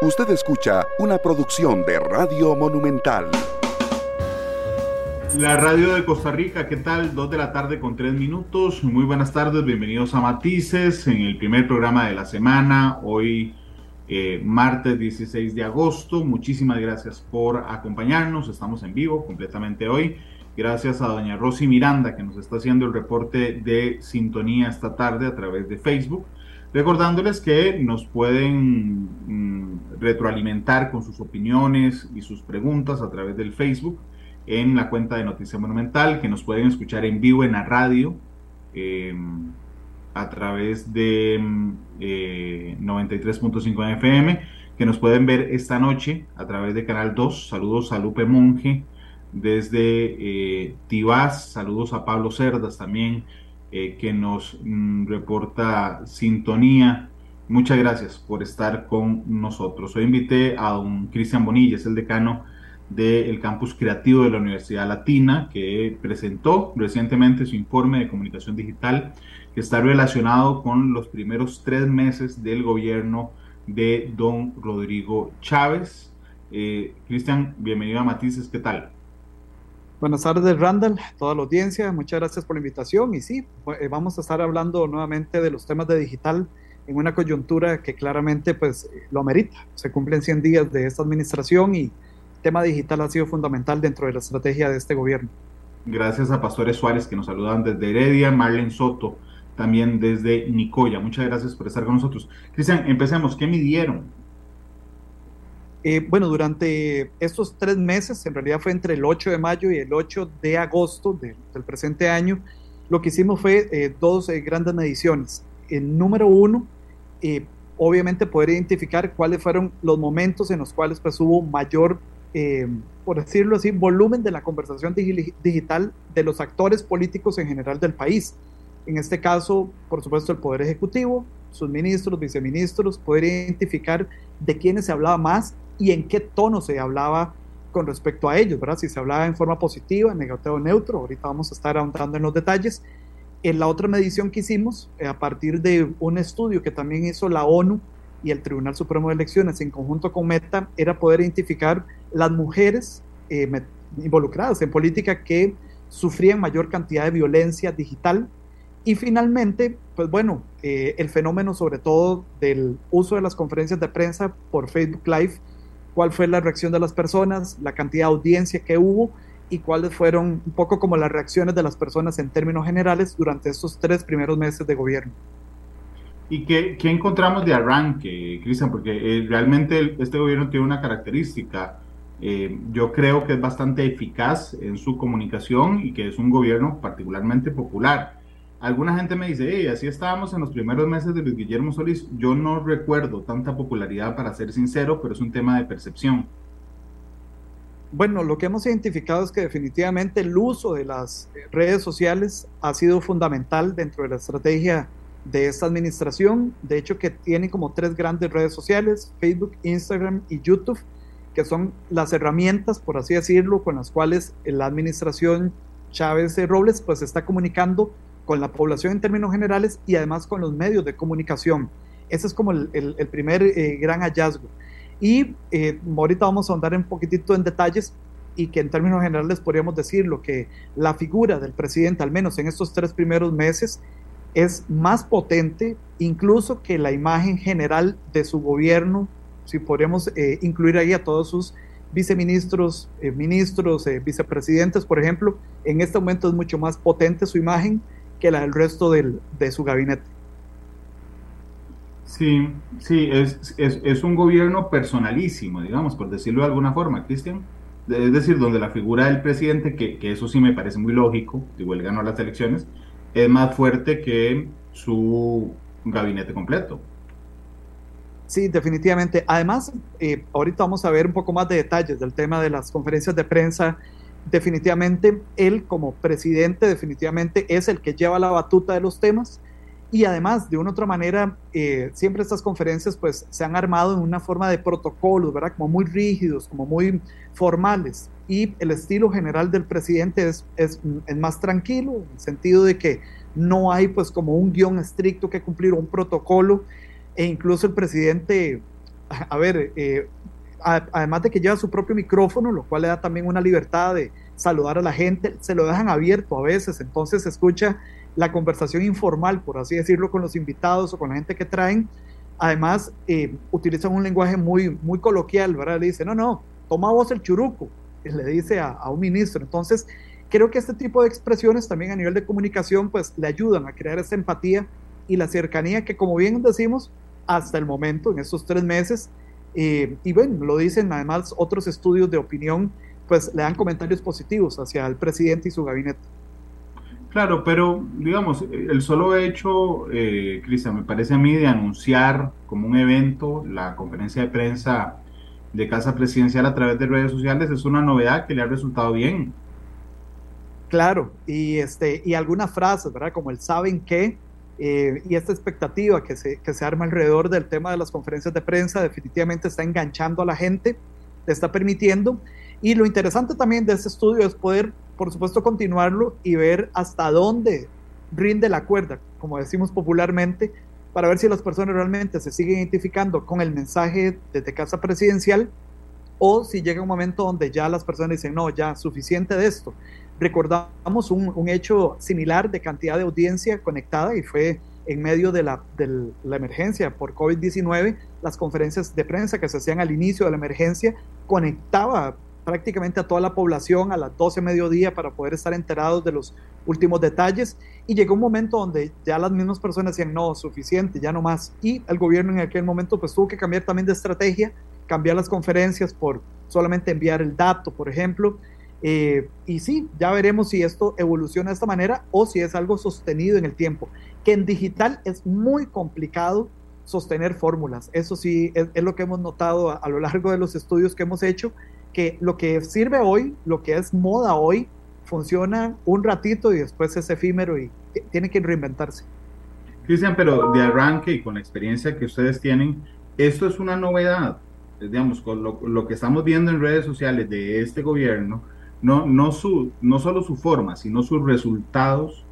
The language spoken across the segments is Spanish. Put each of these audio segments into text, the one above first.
Usted escucha una producción de Radio Monumental. La radio de Costa Rica, ¿qué tal? Dos de la tarde con tres minutos. Muy buenas tardes, bienvenidos a Matices en el primer programa de la semana. Hoy, eh, martes 16 de agosto. Muchísimas gracias por acompañarnos. Estamos en vivo completamente hoy. Gracias a doña Rosy Miranda que nos está haciendo el reporte de sintonía esta tarde a través de Facebook. Recordándoles que nos pueden mm, retroalimentar con sus opiniones y sus preguntas a través del Facebook en la cuenta de Noticia Monumental, que nos pueden escuchar en vivo en la radio em, a través de 93.5 eh, FM, que nos pueden ver esta noche a través de Canal 2. Saludos a Lupe Monge desde eh, Tibás, saludos a Pablo Cerdas también eh, que nos mm, reporta sintonía. Muchas gracias por estar con nosotros. Hoy invité a don Cristian Bonilla, es el decano del campus creativo de la Universidad Latina, que presentó recientemente su informe de comunicación digital, que está relacionado con los primeros tres meses del gobierno de don Rodrigo Chávez. Eh, Cristian, bienvenido a Matices, ¿qué tal? Buenas tardes, Randall, toda la audiencia. Muchas gracias por la invitación. Y sí, eh, vamos a estar hablando nuevamente de los temas de digital en una coyuntura que claramente pues lo amerita. Se cumplen 100 días de esta administración y el tema digital ha sido fundamental dentro de la estrategia de este gobierno. Gracias a Pastores Suárez que nos saludan desde Heredia, Marlene Soto también desde Nicoya. Muchas gracias por estar con nosotros. Cristian, empecemos. ¿Qué midieron? Eh, bueno, durante estos tres meses, en realidad fue entre el 8 de mayo y el 8 de agosto del presente año, lo que hicimos fue eh, dos eh, grandes mediciones. El número uno, obviamente poder identificar cuáles fueron los momentos en los cuales pues, hubo mayor, por decirlo así, volumen de la conversación digital de los actores políticos en general del país. En este caso, por supuesto, el Poder Ejecutivo, sus ministros, viceministros, poder identificar de quiénes se hablaba más y en qué tono se hablaba con respecto a ellos, ¿verdad? Si se hablaba en forma positiva, negativo o neutro, ahorita vamos a estar ahondando en los detalles. En la otra medición que hicimos, eh, a partir de un estudio que también hizo la ONU y el Tribunal Supremo de Elecciones en conjunto con Meta, era poder identificar las mujeres eh, involucradas en política que sufrían mayor cantidad de violencia digital. Y finalmente, pues bueno, eh, el fenómeno sobre todo del uso de las conferencias de prensa por Facebook Live cuál fue la reacción de las personas, la cantidad de audiencia que hubo y cuáles fueron un poco como las reacciones de las personas en términos generales durante estos tres primeros meses de gobierno. ¿Y qué, qué encontramos de arranque, Cristian? Porque eh, realmente este gobierno tiene una característica, eh, yo creo que es bastante eficaz en su comunicación y que es un gobierno particularmente popular alguna gente me dice, hey, así estábamos en los primeros meses de Luis Guillermo Solís. Yo no recuerdo tanta popularidad, para ser sincero, pero es un tema de percepción. Bueno, lo que hemos identificado es que definitivamente el uso de las redes sociales ha sido fundamental dentro de la estrategia de esta administración. De hecho, que tiene como tres grandes redes sociales, Facebook, Instagram y YouTube, que son las herramientas, por así decirlo, con las cuales la administración Chávez Robles pues está comunicando con la población en términos generales y además con los medios de comunicación. Ese es como el, primer eh, gran hallazgo. Y eh, ahorita vamos a andar un poquitito en detalles y que en términos generales podríamos decir lo que la figura del presidente, al menos en estos tres primeros meses, es más potente incluso que la imagen general de su gobierno, si podríamos eh, incluir ahí a todos sus viceministros, ministros, vicepresidentes, por ejemplo, en este momento es mucho más potente su imagen que la del resto del, de su gabinete. Sí, sí, es, es, es, un gobierno personalísimo, digamos, por decirlo de alguna forma, Cristian. Es decir, donde la figura del presidente, que, que, eso sí me parece muy lógico, digo, él ganó las elecciones, es más fuerte que su gabinete completo. Sí, definitivamente. Además, eh, ahorita vamos a ver un poco más de detalles del tema de las conferencias de prensa definitivamente él como presidente definitivamente es el que lleva la batuta de los temas. Y además de una u otra manera eh, siempre estas conferencias pues se han armado en una forma de protocolos, ¿verdad? Como muy rígidos, como muy formales. Y el estilo general del presidente es, es, es más tranquilo en el sentido de que no hay pues como un guion estricto que cumplir, un protocolo. E incluso el presidente a ver, eh, además de que lleva su propio micrófono, lo cual le da también una libertad de saludar a la gente, se lo dejan abierto a veces, entonces se escucha la conversación informal, por así decirlo, con los invitados o con la gente que traen. Además, eh, utilizan un lenguaje muy, muy coloquial, ¿verdad? Le dice, no, no, toma vos el churuco, le dice a, a un ministro. Entonces, creo que este tipo de expresiones también a nivel de comunicación, pues le ayudan a crear esa empatía y la cercanía que, como bien decimos, hasta el momento, en estos tres meses, eh, y bueno, lo dicen además otros estudios de opinión, pues le dan comentarios positivos hacia el presidente y su gabinete. Claro, pero digamos, el solo hecho, eh, Cristian, me parece a mí de anunciar como un evento la conferencia de prensa de Casa Presidencial a través de redes sociales es una novedad que le ha resultado bien. Claro, y, este, y algunas frases, ¿verdad? Como el saben qué, eh, y esta expectativa que se, que se arma alrededor del tema de las conferencias de prensa definitivamente está enganchando a la gente, le está permitiendo. Y lo interesante también de este estudio es poder, por supuesto, continuarlo y ver hasta dónde rinde la cuerda, como decimos popularmente, para ver si las personas realmente se siguen identificando con el mensaje desde casa presidencial o si llega un momento donde ya las personas dicen, no, ya suficiente de esto, recordamos un, un, hecho similar de cantidad de audiencia conectada y fue en medio de la, de la emergencia por COVID-19, las conferencias de prensa que se hacían al inicio de la emergencia conectaba prácticamente a toda la población a las 12 mediodía para poder estar enterados de los últimos detalles. Y llegó un momento donde ya las mismas personas decían no, suficiente, ya no más y el gobierno en aquel momento pues tuvo que cambiar también de estrategia, cambiar las conferencias por solamente enviar el dato, por ejemplo, eh, y sí, ya veremos si esto evoluciona de esta manera o si es algo sostenido en el tiempo. Que en digital es muy complicado sostener fórmulas. Eso sí, es, es lo que hemos notado a, a, lo largo de los estudios que hemos hecho, que lo que sirve hoy, lo que es moda hoy, funciona un ratito y después es efímero y tiene que reinventarse. Cristian, pero de arranque y con la experiencia que ustedes tienen, esto es una novedad. Digamos, con lo, lo que estamos viendo en redes sociales de este gobierno, no, no, su, no solo su forma, sino sus resultados,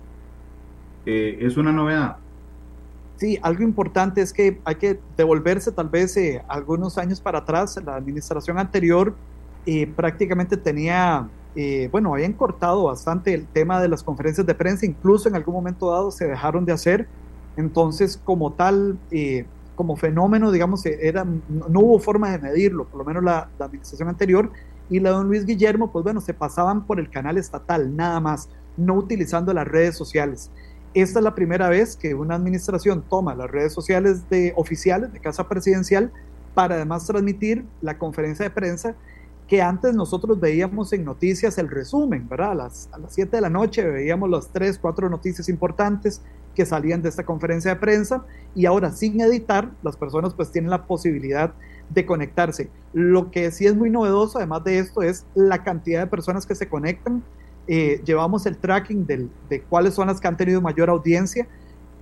eh, es una novedad. Sí, algo importante es que hay que devolverse tal vez eh, algunos años para atrás. La administración anterior eh, prácticamente tenía, eh, bueno, habían cortado bastante el tema de las conferencias de prensa, incluso en algún momento dado se dejaron de hacer. Entonces, como tal, como fenómeno, digamos, era, no hubo forma de medirlo, por lo menos la, la administración anterior y la don Luis Guillermo, pues bueno, se pasaban por el canal estatal, nada más, no utilizando las redes sociales. Esta es la primera vez que una administración toma las redes sociales de oficiales de Casa Presidencial para además transmitir la conferencia de prensa que antes nosotros veíamos en noticias el resumen, ¿verdad? A las, a las 7 de la noche veíamos las 3, 4 noticias importantes que salían de esta conferencia de prensa y ahora sin editar, las personas pues tienen la posibilidad de conectarse. Lo que sí es muy novedoso, además de esto, es la cantidad de personas que se conectan. Eh, llevamos el tracking del, de cuáles son las que han tenido mayor audiencia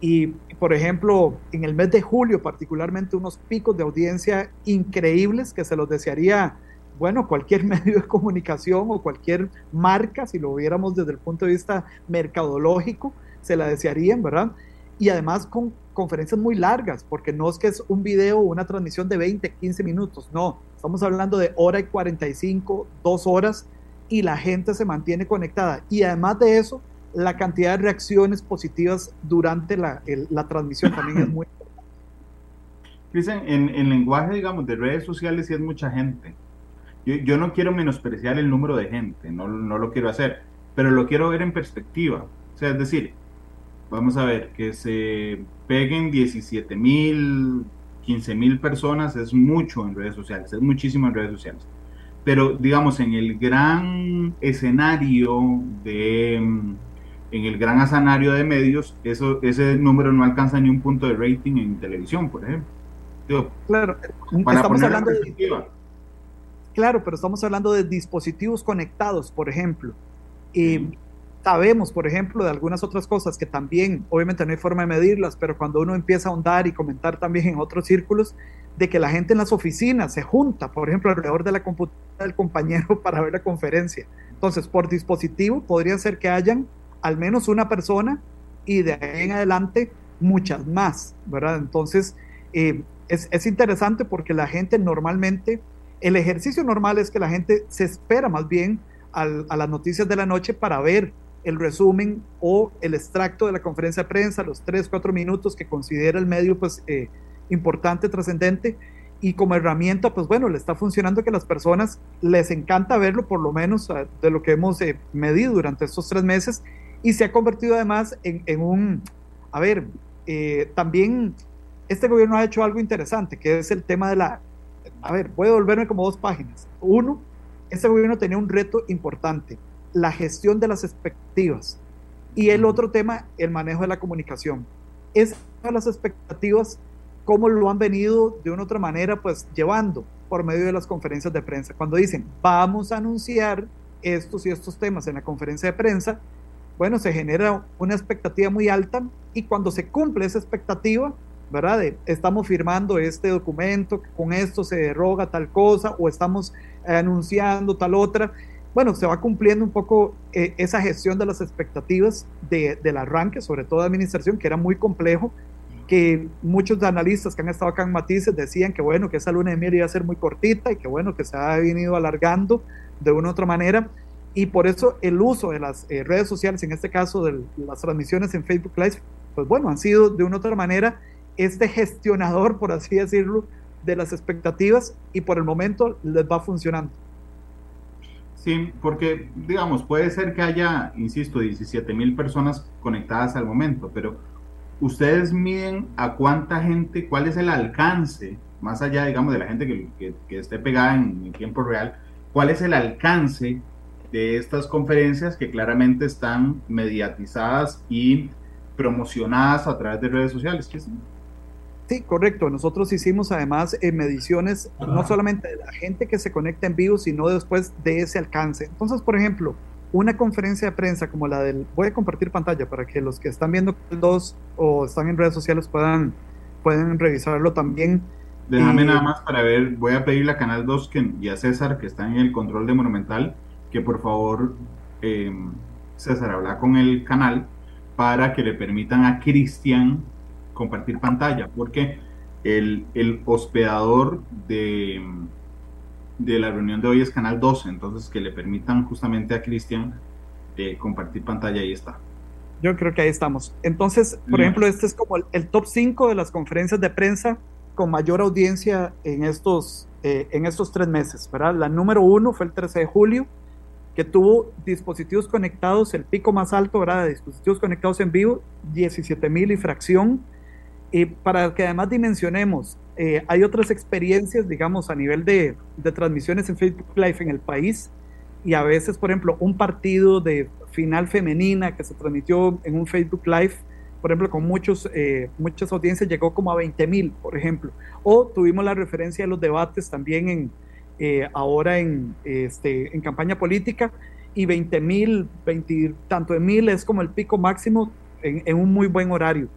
y, por ejemplo, en el mes de julio particularmente unos picos de audiencia increíbles que se los desearía, bueno, cualquier medio de comunicación o cualquier marca, si lo viéramos desde el punto de vista mercadológico, se la desearían, ¿verdad? Y además con conferencias muy largas, porque no es que es un video o una transmisión de 20, 15 minutos, no, estamos hablando de hora y 45, dos horas, y la gente se mantiene conectada. Y además de eso, la cantidad de reacciones positivas durante la, transmisión también es muy importante. Dicen, en, en lenguaje, digamos, de redes sociales sí es mucha gente. Yo, yo no quiero menospreciar el número de gente, no lo quiero hacer, pero lo quiero ver en perspectiva. O sea, es decir, vamos a ver, que se peguen 17 mil, 15 mil personas es mucho en redes sociales, es muchísimo en redes sociales. Pero digamos, en el gran escenario de, en el gran escenario de medios, eso, ese número no alcanza ni un punto de rating en televisión, por ejemplo. Digo, claro, estamos hablando de, claro, pero estamos hablando de dispositivos conectados, por ejemplo. Eh, sabemos, por ejemplo, de algunas otras cosas que también, obviamente no hay forma de medirlas, pero cuando uno empieza a ahondar y comentar también en otros círculos, de que la gente en las oficinas se junta, por ejemplo, alrededor de la computadora del compañero para ver la conferencia. Entonces, por dispositivo podría ser que hayan al menos una persona y de ahí en adelante muchas más, ¿verdad? Entonces, eh, es, es interesante porque la gente normalmente, el ejercicio normal es que la gente se espera más bien a las noticias de la noche para ver el resumen o el extracto de la conferencia de prensa, los tres, cuatro minutos que considera el medio pues, eh, importante, trascendente, y como herramienta, pues bueno, le está funcionando que las personas les encanta verlo, por lo menos de lo que hemos eh, medido durante estos tres meses, y se ha convertido además en, en un, a ver, eh, también este gobierno ha hecho algo interesante, que es el tema de la, a ver, voy a volverme como dos páginas. Uno, este gobierno tenía un reto importante, la gestión de las expectativas. Y el otro tema, el manejo de la comunicación. Es las expectativas, cómo lo han venido de una otra manera, pues llevando por medio de las conferencias de prensa. Cuando dicen, vamos a anunciar estos y estos temas en la conferencia de prensa, bueno, se genera una expectativa muy alta y cuando se cumple esa expectativa, ¿verdad? De, estamos firmando este documento, con esto se deroga tal cosa o estamos anunciando tal otra, bueno, se va cumpliendo un poco eh, esa gestión de las expectativas de, del arranque, sobre todo de administración, que era muy complejo, que muchos analistas que han estado acá en Matices decían que bueno, que esa luna de miel iba a ser muy cortita y que bueno, que se ha venido alargando de una u otra manera. Y por eso el uso de las eh, redes sociales, en este caso de las transmisiones en Facebook Live, pues bueno, han sido de una u otra manera este gestionador, por así decirlo, de las expectativas y por el momento les va funcionando. Sí, porque, digamos, puede ser que haya, insisto, 17 mil personas conectadas al momento, pero ustedes miden a cuánta gente, cuál es el alcance, más allá, digamos, de la gente que, que, esté pegada en, tiempo real, cuál es el alcance de estas conferencias que claramente están mediatizadas y promocionadas a través de redes sociales. ¿Qué Sí, correcto. Nosotros hicimos además eh, mediciones no solamente de la gente que se conecta en vivo, sino después de ese alcance. Entonces, por ejemplo, una conferencia de prensa como la del... Voy a compartir pantalla para que los que están viendo dos o están en redes sociales puedan, pueden revisarlo también. Déjame nada más para ver, voy a pedirle a Canal 2 que, y a César, que están en el control de Monumental, que por favor, eh, César, habla con el canal para que le permitan a Cristian compartir pantalla, porque el, el hospedador de, de, la reunión de hoy es Canal 12, entonces que le permitan justamente a Cristian eh, compartir pantalla, ahí está. Yo creo que ahí estamos. Entonces, por ejemplo, este es como el, top 5 de las conferencias de prensa con mayor audiencia en estos, eh, en estos tres meses, ¿verdad? La número uno fue el 13 de julio, que tuvo dispositivos conectados, el pico más alto, ¿verdad? De dispositivos conectados en vivo, 17 mil y fracción. Y para que además dimensionemos, eh, hay otras experiencias, digamos, a nivel de, de, transmisiones en Facebook Live en el país. Y a veces, por ejemplo, un partido de final femenina que se transmitió en un Facebook Live, por ejemplo, con muchos, eh, muchas audiencias, llegó como a 20 mil, por ejemplo. O tuvimos la referencia de los debates también en, eh, ahora en, este, en campaña política, y 20 mil, 20 tanto de mil es como el pico máximo en, en un muy buen horario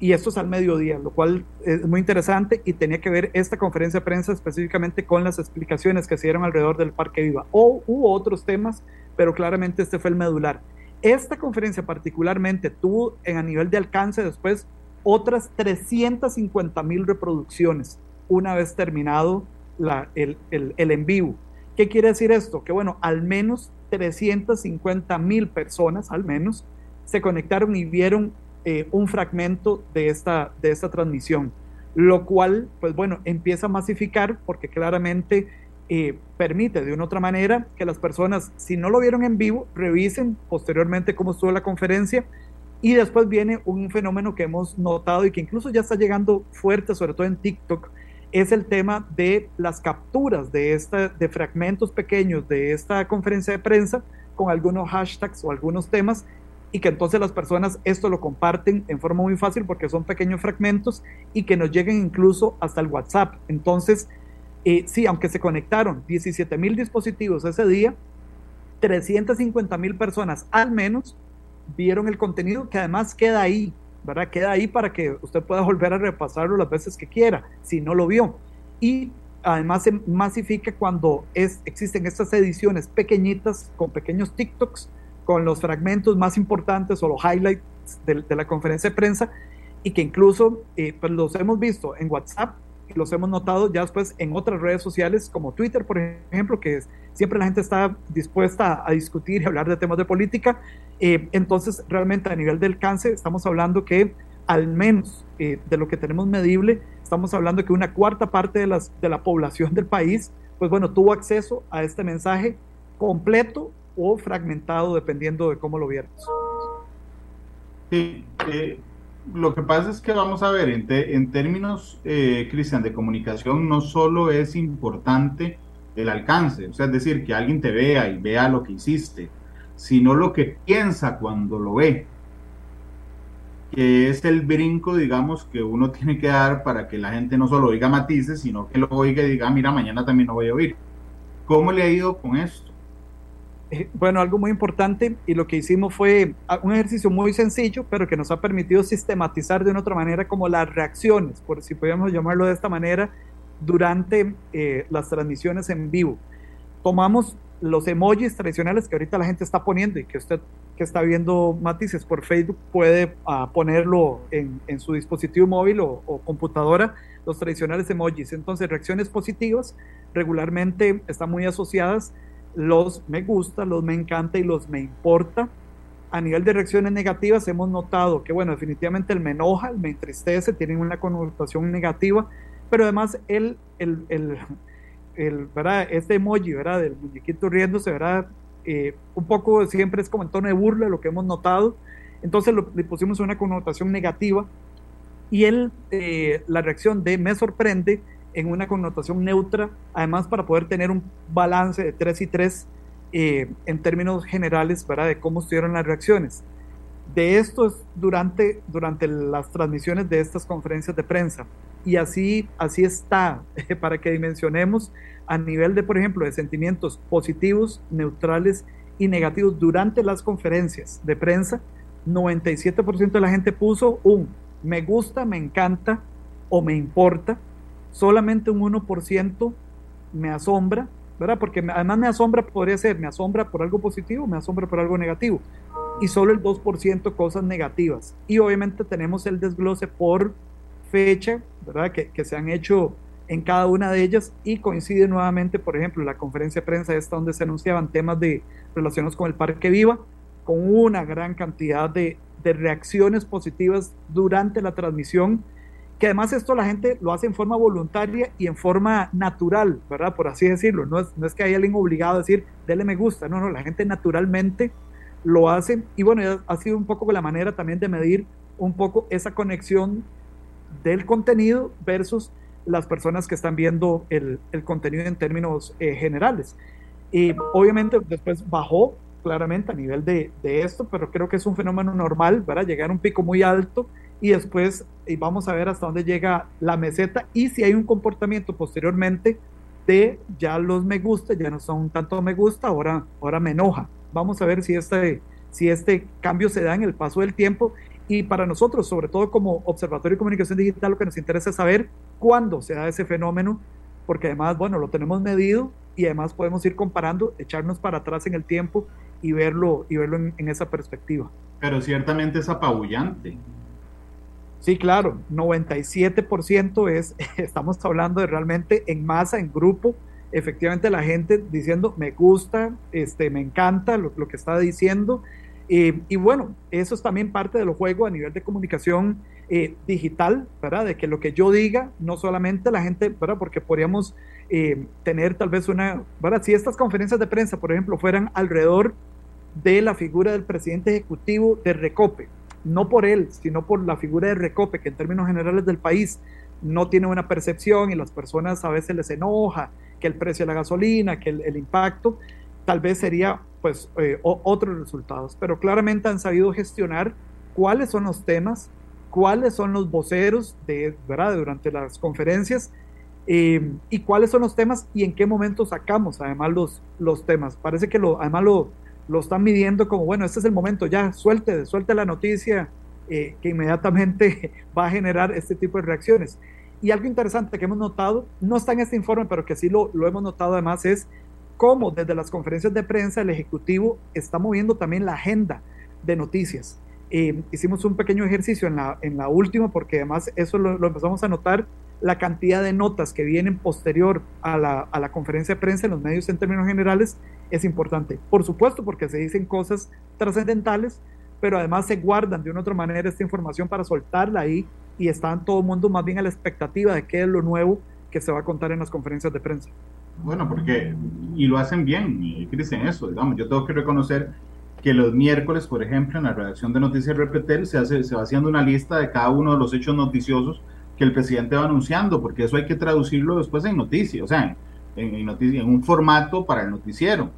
y esto es al mediodía, lo cual es muy interesante y tenía que ver esta conferencia de prensa específicamente con las explicaciones que se dieron alrededor del Parque Viva. O hubo otros temas, pero claramente este fue el medular. Esta conferencia particularmente tuvo en, a nivel de alcance después otras 350 mil reproducciones una vez terminado el, el, el en vivo. ¿Qué quiere decir esto? Que bueno, al menos 350 mil personas, al menos, se conectaron y vieron eh, un fragmento de esta, de esta transmisión, lo cual, pues bueno, empieza a masificar porque claramente eh, permite de una otra manera que las personas, si no lo vieron en vivo, revisen posteriormente cómo estuvo la conferencia. Y después viene un fenómeno que hemos notado y que incluso ya está llegando fuerte, sobre todo en TikTok, es el tema de las capturas de, esta, de fragmentos pequeños de esta conferencia de prensa con algunos hashtags o algunos temas y que entonces las personas esto lo comparten en forma muy fácil porque son pequeños fragmentos y que nos lleguen incluso hasta el WhatsApp. Entonces, eh, sí, aunque se conectaron 17 mil dispositivos ese día, 350 mil personas al menos vieron el contenido que además queda ahí, ¿verdad? Queda ahí para que usted pueda volver a repasarlo las veces que quiera, si no lo vio. Y además se masifica cuando es, existen estas ediciones pequeñitas con pequeños TikToks con los fragmentos más importantes o los highlights de, la conferencia de prensa y que incluso eh, pues los hemos visto en WhatsApp y los hemos notado ya después en otras redes sociales como Twitter, por ejemplo, que siempre la gente está dispuesta a discutir y hablar de temas de política. Eh, entonces, realmente a nivel del cáncer, estamos hablando que al menos eh, de lo que tenemos medible, estamos hablando que una cuarta parte de, las, de la población del país, pues bueno, tuvo acceso a este mensaje completo o fragmentado, dependiendo de cómo lo viéramos. Sí, eh, lo que pasa es que vamos a ver, en, términos, eh, Cristian, de comunicación, no solo es importante el alcance, o sea, es decir, que alguien te vea y vea lo que hiciste, sino lo que piensa cuando lo ve, que es el brinco, digamos, que uno tiene que dar para que la gente no solo oiga matices, sino que lo oiga y diga, ah, mira, mañana también lo voy a oír. ¿Cómo le ha ido con esto? Eh, bueno, algo muy importante y lo que hicimos fue ah, un ejercicio muy sencillo, pero que nos ha permitido sistematizar de una otra manera como las reacciones, por si podíamos llamarlo de esta manera, durante eh, las transmisiones en vivo. Tomamos los emojis tradicionales que ahorita la gente está poniendo y que usted que está viendo matices por Facebook puede ah, ponerlo en, su dispositivo móvil o computadora, los tradicionales emojis. Entonces, reacciones positivas regularmente están muy asociadas los me gusta, los me encanta y los me importa. A nivel de reacciones negativas hemos notado que, bueno, definitivamente el me enoja, el me entristece, tienen una connotación negativa, pero además el, el, el, el ¿verdad? este emoji, ¿verdad? Del muñequito riéndose, ¿verdad? Eh, un poco siempre es como en tono de burla lo que hemos notado. Entonces le pusimos una connotación negativa y el, eh, la reacción de me sorprende en una connotación neutra, además para poder tener un balance de 3 y 3 eh, en términos generales para de cómo estuvieron las reacciones. De esto es durante, durante las transmisiones de estas conferencias de prensa. Y así, así está, para que dimensionemos a nivel de, por ejemplo, de sentimientos positivos, neutrales y negativos durante las conferencias de prensa, 97% de la gente puso un me gusta, me encanta o me importa, solamente un 1% me asombra, ¿verdad? Porque además me asombra, podría ser, me asombra por algo positivo, me asombra por algo negativo. Y solo el 2% cosas negativas. Y obviamente tenemos el desglose por fecha, ¿verdad? Que, que se han hecho en cada una de ellas y coincide nuevamente, por ejemplo, la conferencia de prensa esta donde se anunciaban temas de relacionados con el Parque Viva, con una gran cantidad de, de reacciones positivas durante la transmisión que además esto la gente lo hace en forma voluntaria y en forma natural, ¿verdad? Por así decirlo. No es, no es que haya alguien obligado a decir, dele me gusta, no, no, la gente naturalmente lo hace. Y bueno, ha sido un poco la manera también de medir un poco esa conexión del contenido versus las personas que están viendo el, el contenido en términos eh, generales. Y obviamente después bajó claramente a nivel de, de, esto, pero creo que es un fenómeno normal, ¿verdad? Llegar a un pico muy alto y después y vamos a ver hasta dónde llega la meseta y si hay un comportamiento posteriormente de ya los me gusta, ya no son tanto me gusta, ahora, ahora me enoja. Vamos a ver si este, si este cambio se da en el paso del tiempo y para nosotros, sobre todo como Observatorio de Comunicación Digital, lo que nos interesa es saber cuándo se da ese fenómeno, porque además, bueno, lo tenemos medido y además podemos ir comparando, echarnos para atrás en el tiempo y verlo, y verlo en, en esa perspectiva. Pero ciertamente es apabullante. Sí, claro, 97% es, estamos hablando de realmente en masa, en grupo, efectivamente la gente diciendo me gusta, este, me encanta lo, que está diciendo. Eh, y bueno, eso es también parte del juego a nivel de comunicación eh, digital, ¿verdad? De que lo que yo diga, no solamente la gente, ¿verdad? Porque podríamos eh, tener tal vez una, ¿verdad? Si estas conferencias de prensa, por ejemplo, fueran alrededor de la figura del presidente ejecutivo de Recope, no por él, sino por la figura de Recope, que en términos generales del país no tiene una percepción y las personas a veces les enoja que el precio de la gasolina, que el, impacto, tal vez sería pues eh, otros resultados, pero claramente han sabido gestionar cuáles son los temas, cuáles son los voceros de, ¿verdad? durante las conferencias eh, y cuáles son los temas y en qué momento sacamos además los, los temas. Parece que lo, además lo, lo están midiendo como, bueno, este es el momento, ya suelte, suelte la noticia eh, que inmediatamente va a generar este tipo de reacciones. Y algo interesante que hemos notado, no está en este informe, pero que sí lo, lo hemos notado además, es cómo desde las conferencias de prensa el Ejecutivo está moviendo también la agenda de noticias. Eh, hicimos un pequeño ejercicio en la, en la última, porque además eso lo, lo, empezamos a notar la cantidad de notas que vienen posterior a la, a la conferencia de prensa en los medios en términos generales es importante. Por supuesto, porque se dicen cosas trascendentales, pero además se guardan de una otra manera esta información para soltarla ahí y está todo el mundo más bien a la expectativa de qué es lo nuevo que se va a contar en las conferencias de prensa. Bueno, porque, y lo hacen bien, dicen eso, digamos, yo tengo que reconocer que los miércoles, por ejemplo, en la redacción de Noticias Repetel se, hace, se va haciendo una lista de cada uno de los hechos noticiosos que el presidente va anunciando, porque eso hay que traducirlo después en noticias, o sea, en, en, en un formato para el noticiero.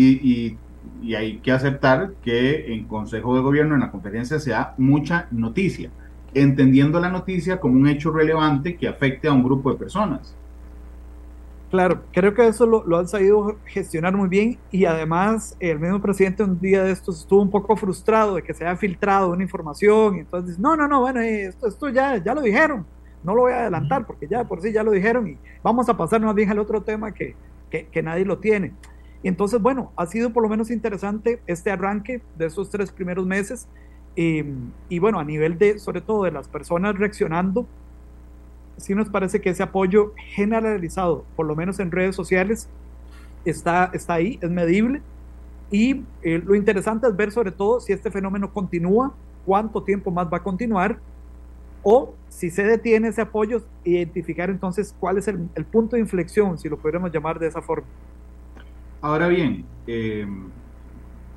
Y, y, y, hay que aceptar que en Consejo de Gobierno, en la conferencia, se da mucha noticia, entendiendo la noticia como un hecho relevante que afecte a un grupo de personas. Claro, creo que eso lo, lo, han sabido gestionar muy bien y además el mismo presidente un día de estos estuvo un poco frustrado de que se haya filtrado una información y entonces no, no, no, bueno, esto, esto ya, ya lo dijeron, no lo voy a adelantar porque ya por sí ya lo dijeron y vamos a pasar más bien al otro tema que, que, que nadie lo tiene. Y entonces, bueno, ha sido por lo menos interesante este arranque de esos tres primeros meses y, y bueno, a nivel de, sobre todo de las personas reaccionando, sí nos parece que ese apoyo generalizado, por lo menos en redes sociales, está, está ahí, es medible. Y eh, lo interesante es ver sobre todo si este fenómeno continúa, cuánto tiempo más va a continuar, o si se detiene ese apoyo, identificar entonces cuál es el, el punto de inflexión, si lo podríamos llamar de esa forma. Ahora bien, eh,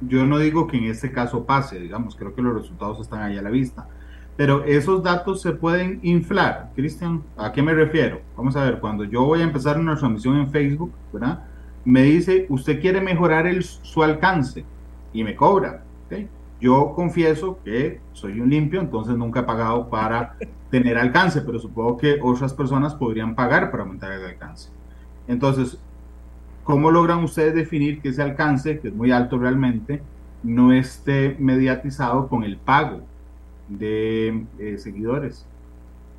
yo no digo que en este caso pase, digamos, creo que los resultados están ahí a la vista pero esos datos se pueden inflar. Cristian, ¿a qué me refiero? Vamos a ver, cuando yo voy a empezar una transmisión en Facebook, ¿verdad? Me dice, usted quiere mejorar el, su alcance y me cobra. ¿okay? Yo confieso que soy un limpio, entonces nunca he pagado para tener alcance, pero supongo que otras personas podrían pagar para aumentar el alcance. Entonces, ¿cómo logran ustedes definir que ese alcance, que es muy alto realmente, no esté mediatizado con el pago? de eh, seguidores.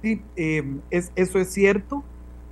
Sí, eh, es, eso es cierto,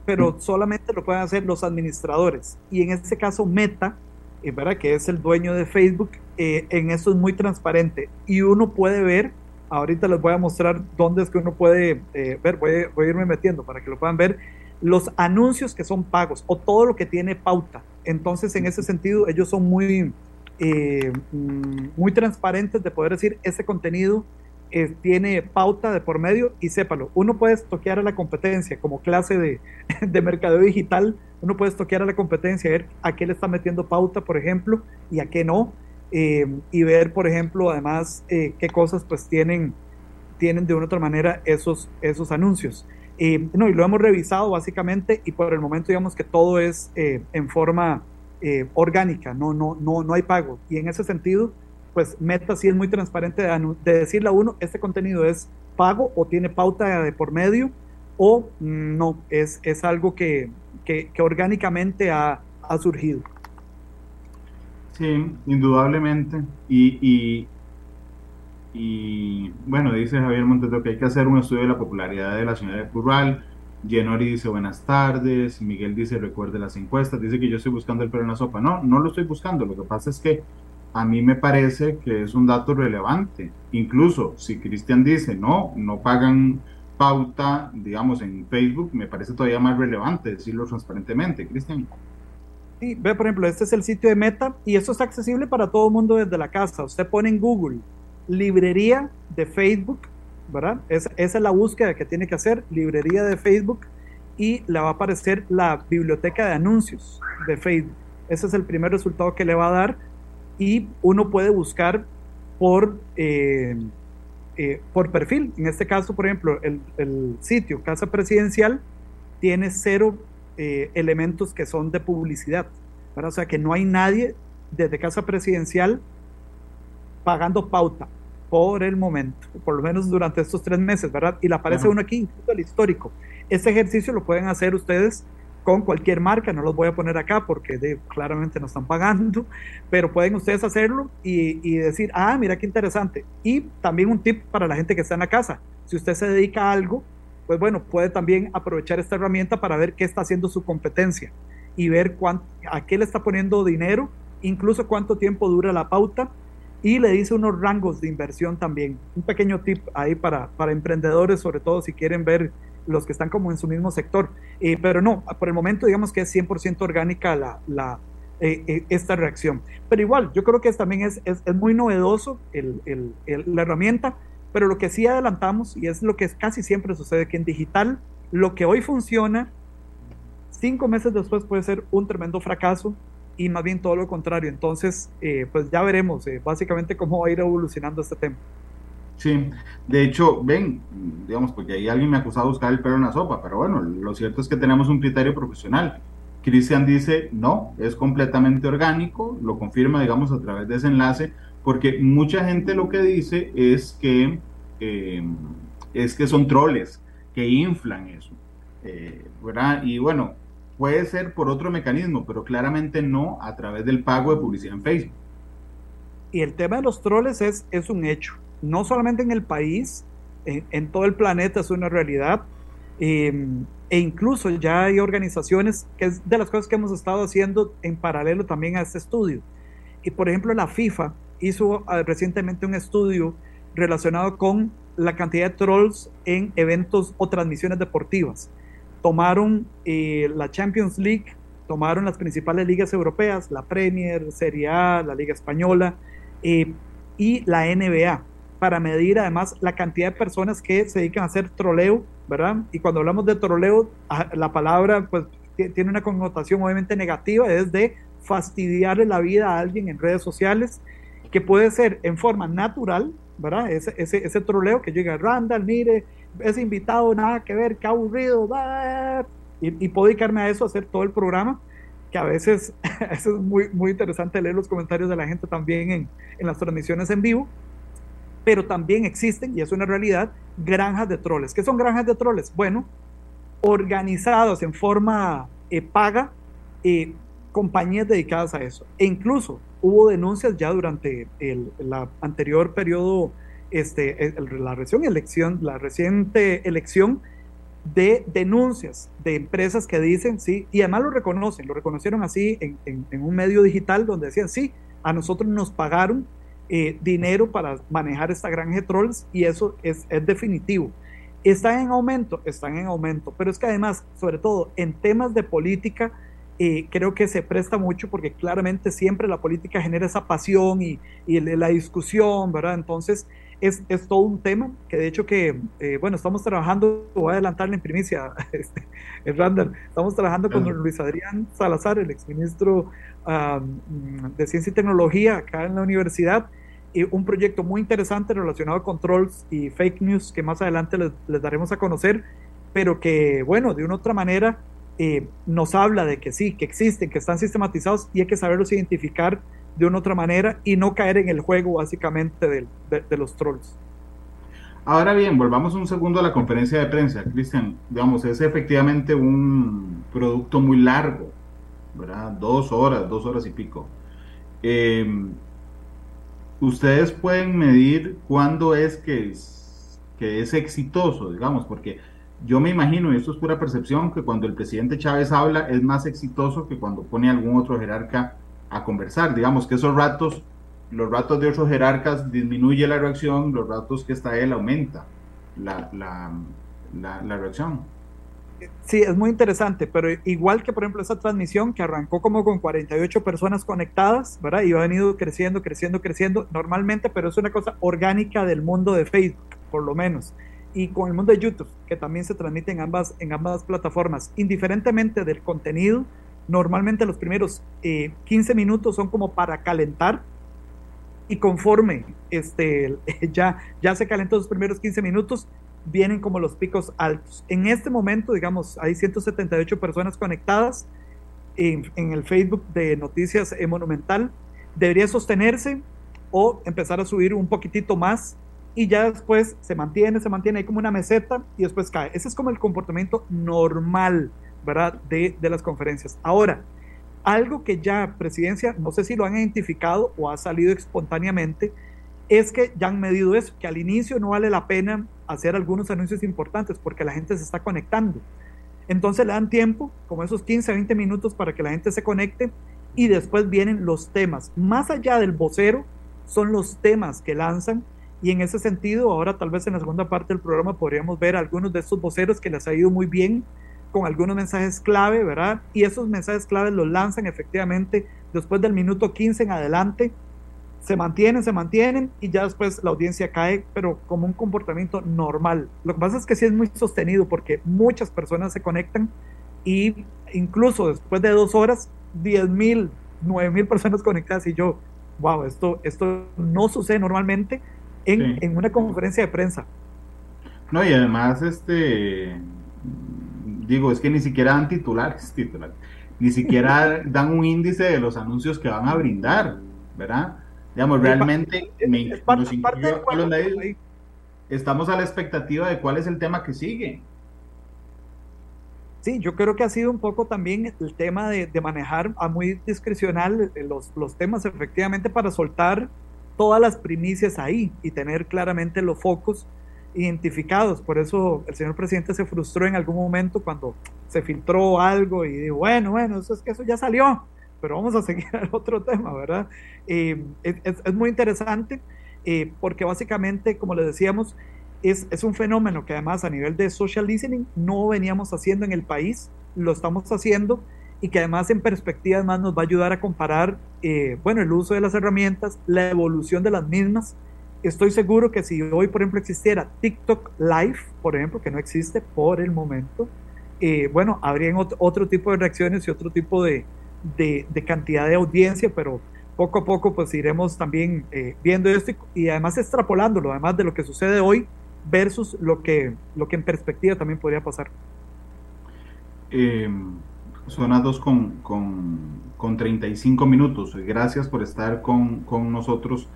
pero solamente lo pueden hacer los administradores. Y en este caso, Meta, eh, ¿verdad? que es el dueño de Facebook, eh, en eso es muy transparente. Y uno puede ver, ahorita les voy a mostrar dónde es que uno puede eh, ver, voy, voy a irme metiendo para que lo puedan ver, los anuncios que son pagos o todo lo que tiene pauta. Entonces, en ese sentido, ellos son muy, eh, mm, muy transparentes de poder decir, ese contenido eh, tiene pauta de por medio y sépalo, uno puede toquear a la competencia como clase de, de mercadeo digital, uno puede toquear a la competencia, ver a qué le está metiendo pauta, por ejemplo, y a qué no, eh, y ver, por ejemplo, además, eh, qué cosas pues tienen, tienen de una otra manera esos, esos anuncios. Eh, no, y lo hemos revisado básicamente y por el momento digamos que todo es en forma orgánica, no, no, no, no hay pago. Y en ese sentido, pues Meta sí es muy transparente de, de, decirle a uno, este contenido es pago o tiene pauta de por medio o no, es, es algo que, que, orgánicamente ha, ha, surgido. Sí, indudablemente. Y, y, bueno, dice Javier Monteto que hay que hacer un estudio de la popularidad de la ciudad rural. Genori dice buenas tardes, Miguel dice recuerde las encuestas, dice que yo estoy buscando el pelo en la sopa. No, no lo estoy buscando, lo que pasa es que a mí me parece que es un dato relevante. Incluso si Cristian dice, no, no pagan pauta, digamos, en Facebook, me parece todavía más relevante decirlo transparentemente. Cristian. Sí, ve, por ejemplo, este es el sitio de Meta y esto está accesible para todo el mundo desde la casa. Usted pone en Google librería de Facebook, ¿verdad? Es, esa es la búsqueda que tiene que hacer, librería de Facebook, y le va a aparecer la biblioteca de anuncios de Facebook. Ese es el primer resultado que le va a dar y uno puede buscar por, eh, eh, por perfil. En este caso, por ejemplo, el, el sitio Casa Presidencial tiene cero eh, elementos que son de publicidad. ¿verdad? O sea que no hay nadie desde Casa Presidencial pagando pauta por el momento, por lo menos durante estos tres meses, ¿verdad? Y le aparece uno aquí, incluso el histórico. Este ejercicio lo pueden hacer ustedes con cualquier marca, no los voy a poner acá porque de, claramente no están pagando, pero pueden ustedes hacerlo y, y, decir, ah, mira qué interesante. Y también un tip para la gente que está en la casa, si usted se dedica a algo, pues bueno, puede también aprovechar esta herramienta para ver qué está haciendo su competencia y ver cuánto, a qué le está poniendo dinero, incluso cuánto tiempo dura la pauta y le dice unos rangos de inversión también. Un pequeño tip ahí para, para emprendedores, sobre todo si quieren ver los que están como en su mismo sector. Eh, pero no, por el momento digamos que es 100% orgánica la, la eh, eh, esta reacción. Pero igual, yo creo que también es, es, es muy novedoso el, el, la herramienta, pero lo que sí adelantamos, y es lo que casi siempre sucede, que en digital lo que hoy funciona, cinco meses después puede ser un tremendo fracaso y más bien todo lo contrario. Entonces, eh, pues ya veremos eh, básicamente cómo va a ir evolucionando este tema. Sí, de hecho, ven, digamos, porque ahí alguien me ha acusado de buscar el pelo en la sopa, pero bueno, lo cierto es que tenemos un criterio profesional. Cristian dice, no, es completamente orgánico, lo confirma, digamos, a través de ese enlace, porque mucha gente lo que dice es que, eh, es que son troles, que inflan eso, eh, ¿verdad? Y bueno, puede ser por otro mecanismo, pero claramente no a través del pago de publicidad en Facebook. Y el tema de los troles es, es un hecho, no solamente en el país, en, todo el planeta es una realidad. Eh, e incluso ya hay organizaciones, que es de las cosas que hemos estado haciendo en paralelo también a este estudio. Y por ejemplo, la FIFA hizo uh, recientemente un estudio relacionado con la cantidad de trolls en eventos o transmisiones deportivas. Tomaron eh, la Champions League, tomaron las principales ligas europeas, la Premier, Serie A, la Liga Española eh, y la NBA, para medir además la cantidad de personas que se dedican a hacer troleo, ¿verdad? Y cuando hablamos de troleo, ah, la palabra pues tiene una connotación obviamente negativa, es de fastidiarle la vida a alguien en redes sociales, que puede ser en forma natural, ¿verdad? Ese, ese, ese troleo que llega, Randall, mire, ese invitado, nada que ver, qué aburrido, y, y puedo dedicarme a eso, a hacer todo el programa, que a veces, es muy, muy interesante leer los comentarios de la gente también en, en las transmisiones en vivo, pero también existen, y es una realidad, granjas de troles. ¿Qué son granjas de troles? Bueno, organizados en forma eh, paga, eh, compañías dedicadas a eso. E incluso hubo denuncias ya durante el la anterior periodo, este, el, la, recién elección, la reciente elección de denuncias de empresas que dicen, sí, y además lo reconocen, lo reconocieron así en, en, un medio digital donde decían, sí, a nosotros nos pagaron eh, dinero para manejar esta granja trolls y eso es, es definitivo. ¿Están en aumento? Están en aumento, pero es que además, sobre todo en temas de política, eh, creo que se presta mucho porque claramente siempre la política genera esa pasión y, y la discusión, ¿verdad? Entonces, es, es, todo un tema que de hecho que, eh, bueno, estamos trabajando, voy a adelantarle en primicia, este, Randall, estamos trabajando con Luis Adrián Salazar, el exministro um, de Ciencia y Tecnología acá en la universidad, y un proyecto muy interesante relacionado con trolls y fake news que más adelante les, les daremos a conocer, pero que, bueno, de una otra manera eh, nos habla de que sí, que existen, que están sistematizados y hay que saberlos identificar de una otra manera y no caer en el juego básicamente de, de, los trolls. Ahora bien, volvamos un segundo a la conferencia de prensa, Cristian. Digamos, es efectivamente un producto muy largo, ¿verdad? Dos horas, dos horas y pico. Eh, ustedes pueden medir cuándo es que, es que es exitoso, digamos, porque yo me imagino, y esto es pura percepción, que cuando el presidente Chávez habla es más exitoso que cuando pone algún otro jerarca a conversar. Digamos que esos ratos, los ratos de otros jerarcas disminuye la reacción, los ratos que está él aumenta la, la, la, reacción. Sí, es muy interesante, pero igual que por ejemplo esa transmisión que arrancó como con 48 personas conectadas, ¿verdad? Y ha venido creciendo, creciendo, creciendo normalmente, pero es una cosa orgánica del mundo de Facebook, por lo menos. Y con el mundo de YouTube, que también se transmite en ambas, en ambas plataformas. Indiferentemente del contenido, normalmente los primeros eh, 15 minutos son como para calentar, y conforme este, ya, ya se calentó los primeros 15 minutos, vienen como los picos altos. En este momento, digamos, hay 178 personas conectadas en, en el Facebook de Noticias Monumental. Debería sostenerse o empezar a subir un poquitito más y ya después se mantiene, se mantiene ahí como una meseta y después cae. Ese es como el comportamiento normal, ¿verdad? De, de las conferencias. Ahora, algo que ya presidencia, no sé si lo han identificado o ha salido espontáneamente, es que ya han medido eso, que al inicio no vale la pena hacer algunos anuncios importantes porque la gente se está conectando. Entonces le dan tiempo, como esos 15, 20 minutos para que la gente se conecte y después vienen los temas. Más allá del vocero, son los temas que lanzan y en ese sentido, ahora tal vez en la segunda parte del programa podríamos ver algunos de estos voceros que les ha ido muy bien con algunos mensajes clave, ¿verdad? Y esos mensajes clave los lanzan efectivamente después del minuto 15 en adelante, se mantienen, se mantienen y ya después la audiencia cae, pero como un comportamiento normal. Lo que pasa es que sí es muy sostenido porque muchas personas se conectan y incluso después de dos horas, 10 mil, 9 mil personas conectadas y yo, wow, esto, esto no sucede normalmente en, en una conferencia de prensa. No, y además, este, digo, es que ni siquiera dan titulares, titulares ni siquiera dan un índice de los anuncios que van a brindar, ¿verdad? Digamos, realmente me, estamos a la expectativa de cuál es el tema que sigue. Sí, yo creo que ha sido un poco también el tema de, manejar a muy discrecional eh, los, los temas efectivamente para soltar todas las primicias ahí y tener claramente los focos identificados. Por eso el señor presidente se frustró en algún momento cuando se filtró algo y dijo, bueno, bueno, eso es que eso ya salió, pero vamos a seguir al otro tema, ¿verdad? Eh, es, es, muy interesante eh, porque básicamente, como le decíamos, es, es, un fenómeno que además a nivel de social listening no veníamos haciendo en el país, lo estamos haciendo y que además en perspectiva además nos va a ayudar a comparar, eh, bueno, el uso de las herramientas, la evolución de las mismas. Estoy seguro que si hoy, por ejemplo, existiera TikTok Live, por ejemplo, que no existe por el momento, eh, bueno, habrían otro, tipo de reacciones y otro tipo de, cantidad de audiencia, pero poco a poco pues iremos también eh, viendo esto y, además extrapolándolo, además de lo que sucede hoy versus lo que, lo que en perspectiva también podría pasar. Eh, son las 2 con, con, con, 35 minutos. Gracias por estar con nosotros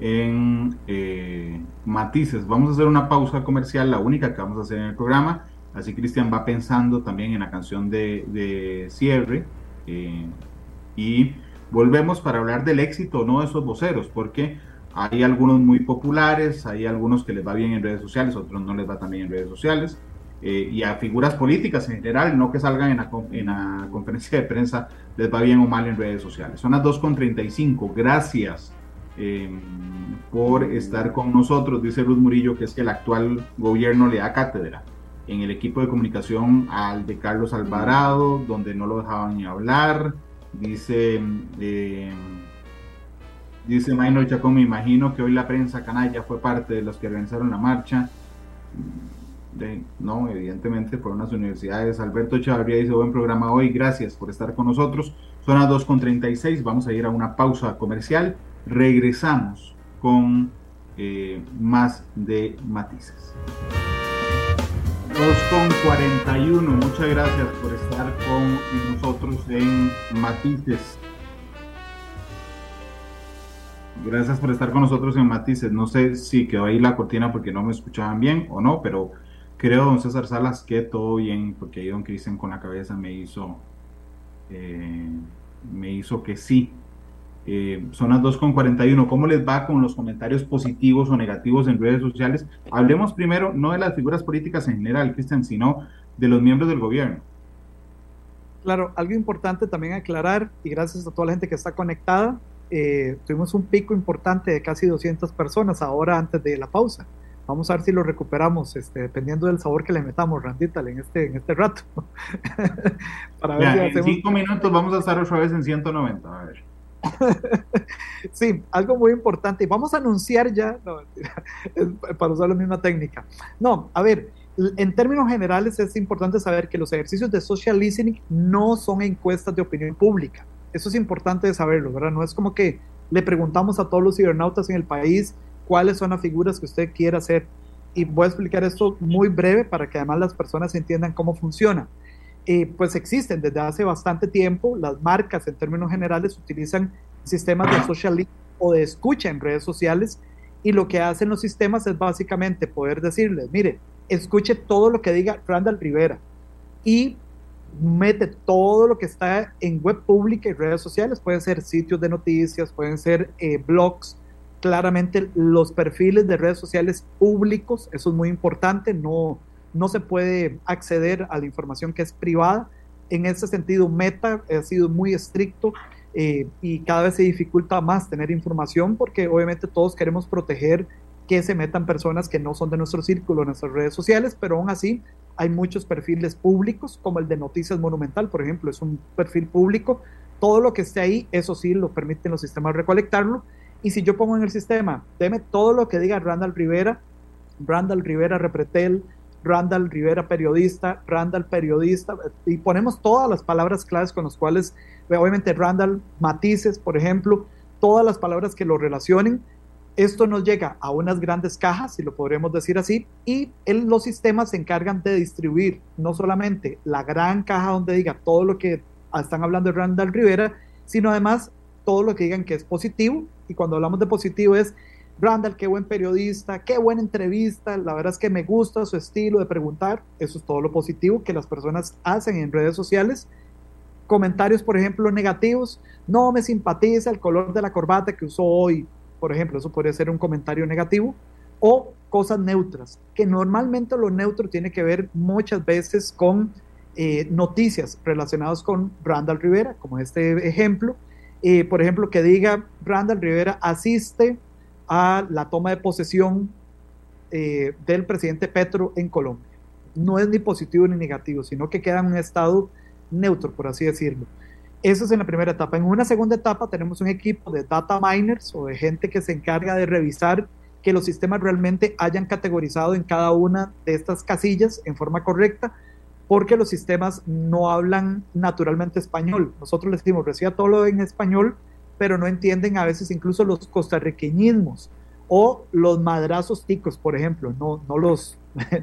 en eh, Matices. Vamos a hacer una pausa comercial, la única que vamos a hacer en el programa. Así Cristian va pensando también en la canción de, de cierre. Eh, y volvemos para hablar del éxito no de esos voceros, porque hay algunos muy populares, hay algunos que les va bien en redes sociales, otros no les va tan bien en redes sociales. Eh, y a figuras políticas en general, no que salgan en la, en la, conferencia de prensa, les va bien o mal en redes sociales. Son las 2.35. Gracias eh, por estar con nosotros, dice Luz Murillo, que es que el actual gobierno le da cátedra en el equipo de comunicación al de Carlos Alvarado, donde no lo dejaban ni hablar. Dice, eh, dice Maynor Chacón, me imagino que hoy la prensa canalla fue parte de los que organizaron la marcha. No, evidentemente por unas universidades. Alberto Chavarría dice buen programa hoy, gracias por estar con nosotros. Son las 2.36, vamos a ir a una pausa comercial. Regresamos con eh, más de matices. 2.41, muchas gracias por estar con nosotros en Matices. Gracias por estar con nosotros en Matices. No sé si quedó ahí la cortina porque no me escuchaban bien o no, pero creo, don César Salas, que todo bien, porque ahí don Cristian con la cabeza me hizo, eh, me hizo que sí. Eh, son las 2.41. ¿Cómo les va con los comentarios positivos o negativos en redes sociales? Hablemos primero no de las figuras políticas en general, Cristian, sino de los miembros del gobierno. Claro, algo importante también aclarar, y gracias a toda la gente que está conectada, eh, tuvimos un pico importante de casi 200 personas ahora antes de la pausa. Vamos a ver si lo recuperamos, este, dependiendo del sabor que le metamos, Randita, en este, en este rato. Para ver en cinco minutos vamos a estar otra vez en 190. A ver. sí, algo muy importante. Vamos a anunciar ya, para usar la misma técnica. No, a ver, en términos generales es importante saber que los ejercicios de social listening no son encuestas de opinión pública. Eso es importante saberlo, ¿verdad? No es como que le preguntamos a todos los cibernautas en el país cuáles son las figuras que usted quiere hacer. Y voy a explicar esto muy breve para que además las personas entiendan cómo funciona. Eh, pues existen desde hace bastante tiempo. Las marcas en términos generales utilizan sistemas de social o de escucha en redes sociales y lo que hacen los sistemas es básicamente poder decirles, mire, escuche todo lo que diga Randall Rivera y mete todo lo que está en web pública y redes sociales, pueden ser sitios de noticias, pueden ser eh, blogs, claramente los perfiles de redes sociales públicos, eso es muy importante, no, no se puede acceder a la información que es privada. En ese sentido, Meta ha sido muy estricto eh, y cada vez se dificulta más tener información porque obviamente todos queremos proteger que se metan personas que no son de nuestro círculo en nuestras redes sociales, pero aún así hay muchos perfiles públicos, como el de Noticias Monumental, por ejemplo, es un perfil público. Todo lo que esté ahí, eso sí, lo permiten los sistemas recolectarlo. Y si yo pongo en el sistema, deme todo lo que diga Randall Rivera, Randall Rivera Repretel, Randall Rivera periodista, Randall periodista, y ponemos todas las palabras claves con las cuales, obviamente Randall matices, por ejemplo, todas las palabras que lo relacionen, esto nos llega a unas grandes cajas, si lo podríamos decir así, y los sistemas se encargan de distribuir no solamente la gran caja donde diga todo lo que están hablando de Randall Rivera, sino además todo lo que digan que es positivo. Y cuando hablamos de positivo es, Randall, qué buen periodista, qué buena entrevista, la verdad es que me gusta su estilo de preguntar, eso es todo lo positivo que las personas hacen en redes sociales. Comentarios, por ejemplo, negativos, no me simpatiza el color de la corbata que usó hoy, por ejemplo, eso podría ser un comentario negativo, o cosas neutras, que normalmente lo neutro tiene que ver muchas veces con eh, noticias relacionadas con Randall Rivera, como este ejemplo. Eh, por ejemplo, que diga Randall Rivera asiste a la toma de posesión eh, del presidente Petro en Colombia. No es ni positivo ni negativo, sino que queda en un estado neutro, por así decirlo. Eso es en la primera etapa. En una segunda etapa tenemos un equipo de data miners o de gente que se encarga de revisar que los sistemas realmente hayan categorizado en cada una de estas casillas en forma correcta, porque los sistemas no hablan naturalmente español. Nosotros les decimos, reciba todo lo en español, pero no entienden a veces incluso los costarriqueñismos o los madrazos ticos, por ejemplo, no, no, los,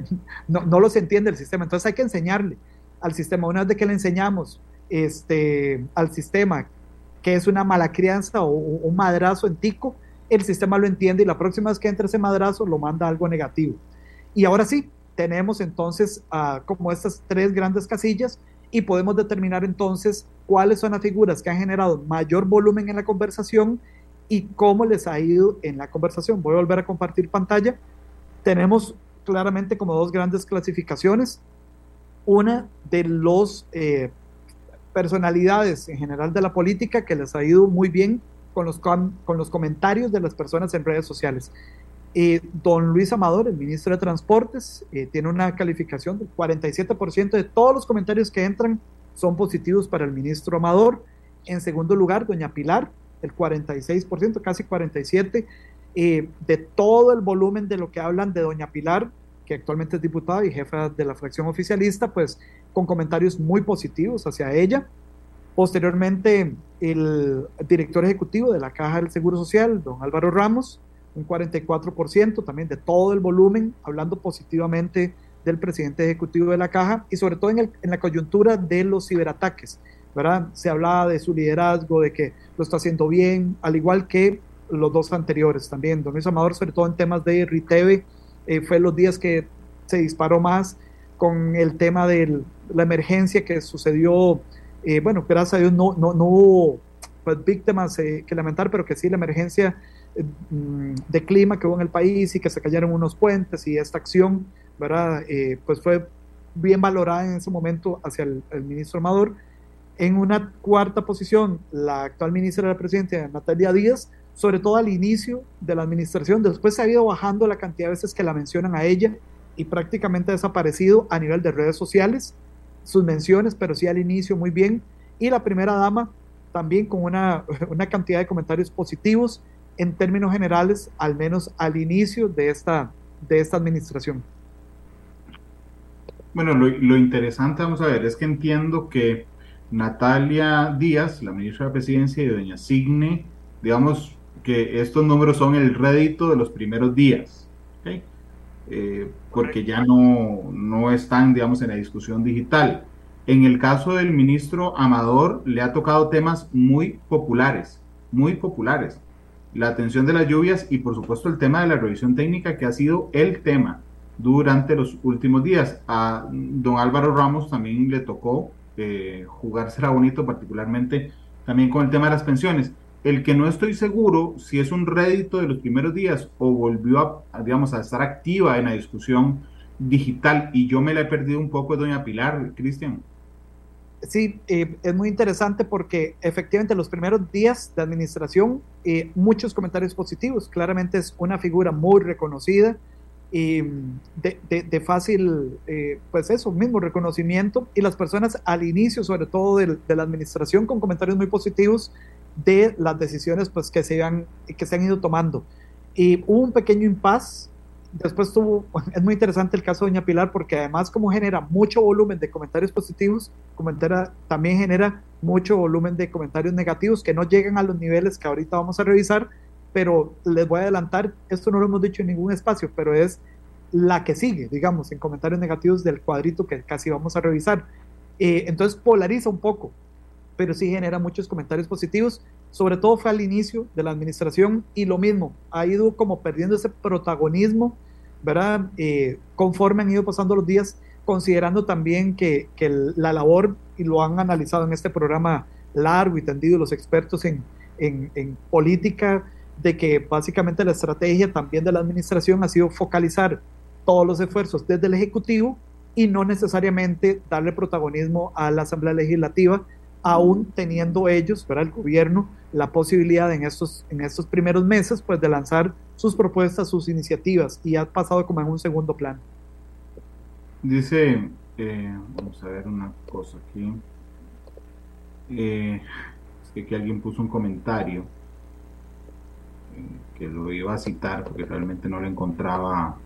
no, no los entiende el sistema. Entonces hay que enseñarle al sistema. Una vez que le enseñamos este, al sistema que es una mala crianza o, un madrazo en tico, el sistema lo entiende y la próxima vez que entre ese madrazo lo manda algo negativo. Y ahora sí, tenemos entonces como estas tres grandes casillas y podemos determinar entonces cuáles son las figuras que han generado mayor volumen en la conversación y cómo les ha ido en la conversación. Voy a volver a compartir pantalla. Tenemos claramente como dos grandes clasificaciones. Una de los eh, personalidades en general de la política que les ha ido muy bien con los, con, los comentarios de las personas en redes sociales. Eh, don Luis Amador, el ministro de Transportes, eh, tiene una calificación del 47% de todos los comentarios que entran son positivos para el ministro Amador. En segundo lugar, doña Pilar, el 46%, casi 47%, eh, de todo el volumen de lo que hablan de doña Pilar, que actualmente es diputada y jefa de la fracción oficialista, pues con comentarios muy positivos hacia ella. Posteriormente, el director ejecutivo de la Caja del Seguro Social, don Álvaro Ramos, un 44% también de todo el volumen, hablando positivamente del presidente ejecutivo de la Caja y sobre todo en, en la coyuntura de los ciberataques. ¿verdad? Se hablaba de su liderazgo, de que lo está haciendo bien, al igual que los dos anteriores también. Don Luis Amador, sobre todo en temas de RITEVE, eh, fue los días que se disparó más con el tema de la emergencia que sucedió. Eh, bueno, gracias a Dios no, no, no hubo pues, víctimas eh, que lamentar, pero que sí la emergencia de clima que hubo en el país y que se cayeron unos puentes y esta acción, ¿verdad? pues fue bien valorada en ese momento hacia el, el, ministro Amador. En una cuarta posición, la actual ministra de la Presidencia, Natalia Díaz, sobre todo al inicio de la administración. Después se ha ido bajando la cantidad de veces que la mencionan a ella y prácticamente ha desaparecido a nivel de redes sociales sus menciones, pero sí al inicio muy bien. Y la primera dama también con una, una cantidad de comentarios positivos en términos generales, al menos al inicio de esta, de esta administración. Bueno, lo, interesante, vamos a ver, es que entiendo que Natalia Díaz, la ministra de Presidencia, y doña Signe, digamos, que estos números son el rédito de los primeros días, eh, porque ya no, no están, digamos, en la discusión digital. En el caso del ministro Amador, le ha tocado temas muy populares, muy populares. La atención de las lluvias y, por supuesto, el tema de la revisión técnica, que ha sido el tema durante los últimos días. A don Álvaro Ramos también le tocó eh, jugársela bonito, particularmente también con el tema de las pensiones. El que no estoy seguro si es un rédito de los primeros días o volvió a, digamos, a estar activa en la discusión digital y yo me la he perdido un poco, doña Pilar, Cristian. Sí, eh, es muy interesante porque efectivamente los primeros días de administración, eh, muchos comentarios positivos. Claramente es una figura muy reconocida y de, de, fácil, eh, pues eso mismo, reconocimiento. Y las personas al inicio, sobre todo de, de, la administración, con comentarios muy positivos de las decisiones pues, que, se han, que se han ido tomando. Y hubo un pequeño impas después tuvo, es muy interesante el caso de Doña Pilar porque además como genera mucho volumen de comentarios positivos, también genera mucho volumen de comentarios negativos que no llegan a los niveles que ahorita vamos a revisar, pero les voy a adelantar, esto no lo hemos dicho en ningún espacio, pero es la que sigue, digamos, en comentarios negativos del cuadrito que casi vamos a revisar. Eh, entonces polariza un poco, pero sí genera muchos comentarios positivos. Sobre todo fue al inicio de la administración y lo mismo, ha ido como perdiendo ese protagonismo ¿verdad? Eh, conforme han ido pasando los días, considerando también que, que, la labor, y lo han analizado en este programa largo y tendido los expertos en, en, política, de que básicamente la estrategia también de la administración ha sido focalizar todos los esfuerzos desde el Ejecutivo y no necesariamente darle protagonismo a la Asamblea Legislativa, aún teniendo ellos, para el gobierno, la posibilidad en estos, en estos primeros meses pues, de lanzar sus propuestas, sus iniciativas, y ha pasado como en un segundo plano. Dice, eh, vamos a ver una cosa aquí, eh, es que aquí alguien puso un comentario eh, que lo iba a citar porque realmente no lo encontraba.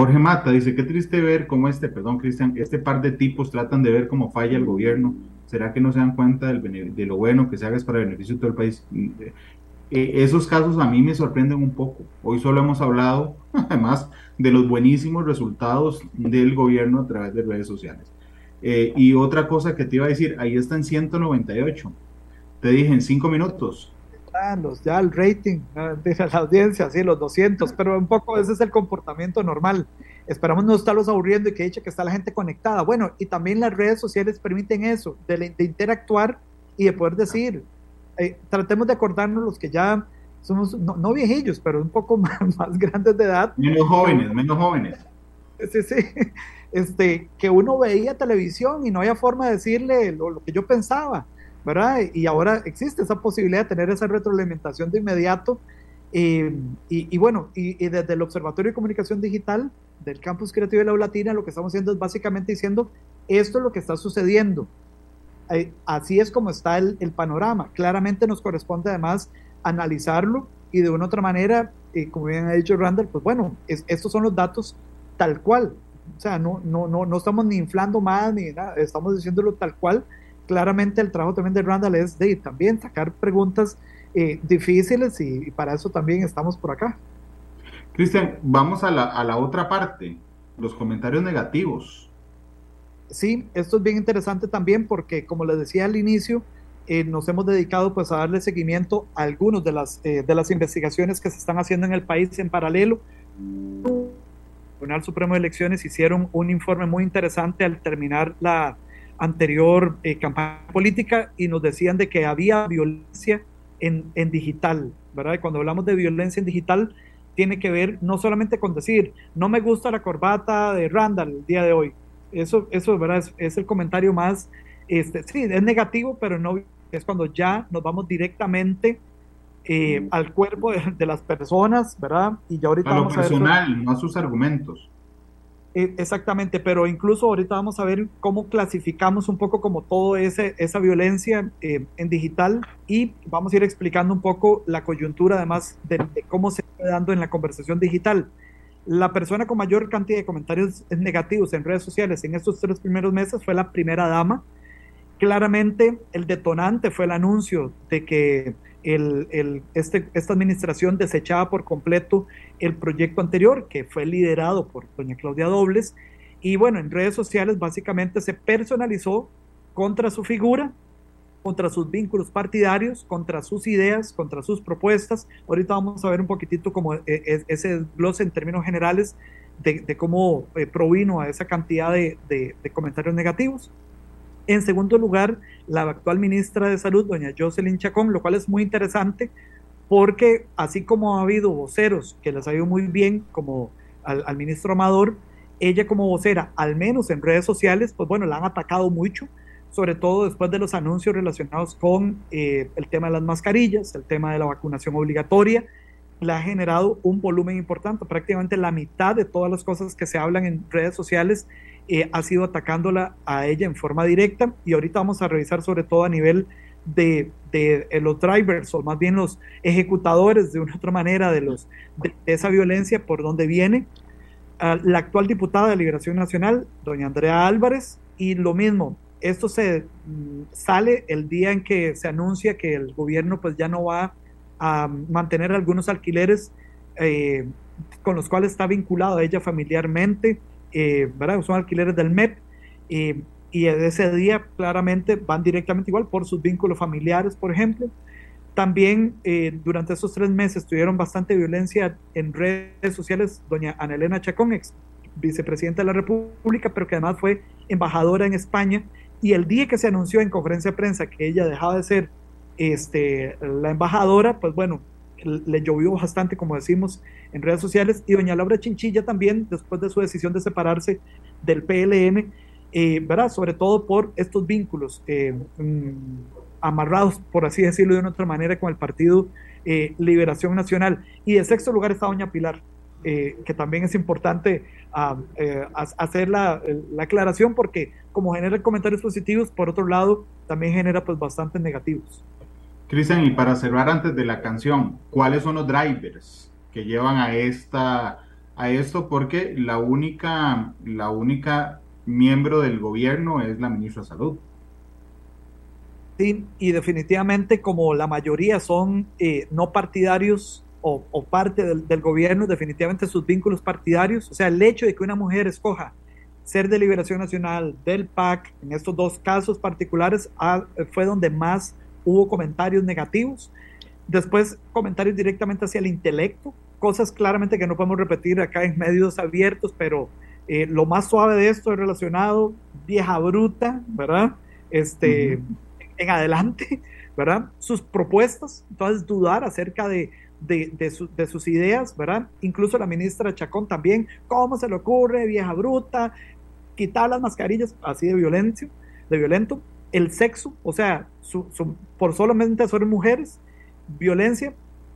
Jorge Mata dice, qué triste ver cómo este, perdón Cristian, este par de tipos tratan de ver cómo falla el gobierno ¿Será que no se dan cuenta de lo bueno que se haga para el beneficio de todo el país? Eh, esos casos a mí me sorprenden un poco. Hoy solo hemos hablado, además, de los buenísimos resultados del gobierno a través de redes sociales. Eh, y otra cosa que te iba a decir, ahí está en 198. Te dije en cinco minutos. Los, ya el rating de la audiencia, sí, los 200, pero un poco ese es el comportamiento normal. Esperamos no estarlos aburriendo y que dicha que está la gente conectada. Bueno, y también las redes sociales permiten eso, de, interactuar y de poder decir, eh, tratemos de acordarnos los que ya somos, no, viejillos, pero un poco más, más, grandes de edad. Menos jóvenes, menos jóvenes. Sí, sí. Este, que uno veía televisión y no había forma de decirle lo, lo que yo pensaba, ¿verdad? Y ahora existe esa posibilidad de tener esa retroalimentación de inmediato. Eh, y, y, bueno, y, y, desde el Observatorio de Comunicación Digital del Campus Creativo de la Latina, lo que estamos haciendo es básicamente diciendo, esto es lo que está sucediendo. Eh, así es como está el, el, panorama. Claramente nos corresponde además analizarlo y de una otra manera, eh, como bien ha dicho Randall, pues bueno, es, estos son los datos tal cual. O sea, no, no, no, no estamos ni inflando más ni nada, estamos diciéndolo tal cual. Claramente el trabajo también de Randall es de también sacar preguntas eh, difíciles y, y para eso también estamos por acá. Cristian, vamos a la, a la otra parte, los comentarios negativos. Sí, esto es bien interesante también porque, como les decía al inicio, eh, nos hemos dedicado pues a darle seguimiento a algunas de las, eh, de las investigaciones que se están haciendo en el país en paralelo. El Tribunal Supremo de Elecciones hicieron un informe muy interesante al terminar la anterior eh, campaña política y nos decían de que había violencia en, en digital, ¿verdad? Y cuando hablamos de violencia en digital, tiene que ver no solamente con decir, no me gusta la corbata de Randall el día de hoy. Eso, eso ¿verdad? Es, es el comentario más, este, sí, es negativo, pero no es cuando ya nos vamos directamente eh, al cuerpo de, de, las personas, ¿verdad? Y ya ahorita a lo vamos personal, a ver, no a sus argumentos. Eh, exactamente, pero incluso ahorita vamos a ver cómo clasificamos un poco como todo ese, esa violencia eh, en digital y vamos a ir explicando un poco la coyuntura además de, de, cómo se está dando en la conversación digital. La persona con mayor cantidad de comentarios negativos en redes sociales en estos tres primeros meses fue la primera dama. Claramente el detonante fue el anuncio de que el, el, este, esta administración desechaba por completo el proyecto anterior, que fue liderado por doña Claudia Dobles, y bueno, en redes sociales básicamente se personalizó contra su figura, contra sus vínculos partidarios, contra sus ideas, contra sus propuestas. Ahorita vamos a ver un poquitito como e, e, ese desglose en términos generales de, de cómo eh, provino a esa cantidad de, de, de comentarios negativos. En segundo lugar, la actual ministra de Salud, doña Jocelyn Chacón, lo cual es muy interesante porque así como ha habido voceros que les ha ido muy bien, como al, ministro Amador, ella como vocera, al menos en redes sociales, pues bueno, la han atacado mucho sobre todo después de los anuncios relacionados con eh, el tema de las mascarillas, el tema de la vacunación obligatoria, le ha generado un volumen importante. Prácticamente la mitad de todas las cosas que se hablan en redes sociales eh, ha sido atacándola a ella en forma directa y ahorita vamos a revisar sobre todo a nivel de, de, los drivers o más bien los ejecutadores de una otra manera de, los, de, esa violencia por donde viene. Uh, la actual diputada de Liberación Nacional, doña Andrea Álvarez, y lo mismo, esto se mm, sale el día en que se anuncia que el gobierno pues ya no va a mantener algunos alquileres eh, con los cuales está vinculado a ella familiarmente, eh, ¿verdad? Son alquileres del MEP. Eh, y ese día claramente van directamente igual por sus vínculos familiares, por ejemplo. También eh, durante esos tres meses tuvieron bastante violencia en redes sociales doña Ana Elena Chacón, ex vicepresidenta de la República, pero que además fue embajadora en España. Y el día que se anunció en conferencia de prensa que ella dejaba de ser este, la embajadora, pues bueno, le llovió bastante, como decimos, en redes sociales. Y doña Laura Chinchilla también, después de su decisión de separarse del PLN, eh, ¿verdad? Sobre todo por estos vínculos eh, mm, amarrados, por así decirlo de una otra manera, con el Partido eh, Liberación Nacional. Y de sexto lugar está Doña Pilar, que también es importante ah, hacer la, la, aclaración porque como genera comentarios positivos, por otro lado, también genera pues bastantes negativos. Cristian, y para cerrar antes de la canción, ¿cuáles son los drivers que llevan a esta a esto? Porque la única, la única miembro del gobierno es la ministra de Salud. Sí, y definitivamente como la mayoría son eh, no partidarios o, parte del, gobierno, definitivamente sus vínculos partidarios, o sea, el hecho de que una mujer escoja ser de Liberación Nacional, del PAC, en estos dos casos particulares, ah, fue donde más hubo comentarios negativos. Después, comentarios directamente hacia el intelecto, cosas claramente que no podemos repetir acá en medios abiertos, pero eh, lo más suave de esto es relacionado, vieja bruta, ¿verdad? Este, En adelante, ¿verdad? Sus propuestas, entonces dudar acerca de, de, de, sus ideas, ¿verdad? Incluso la ministra Chacón también, ¿cómo se le ocurre, vieja bruta, quitar las mascarillas así de violencia, de violento? El sexo, o sea, su, por solamente ser mujeres, violencia,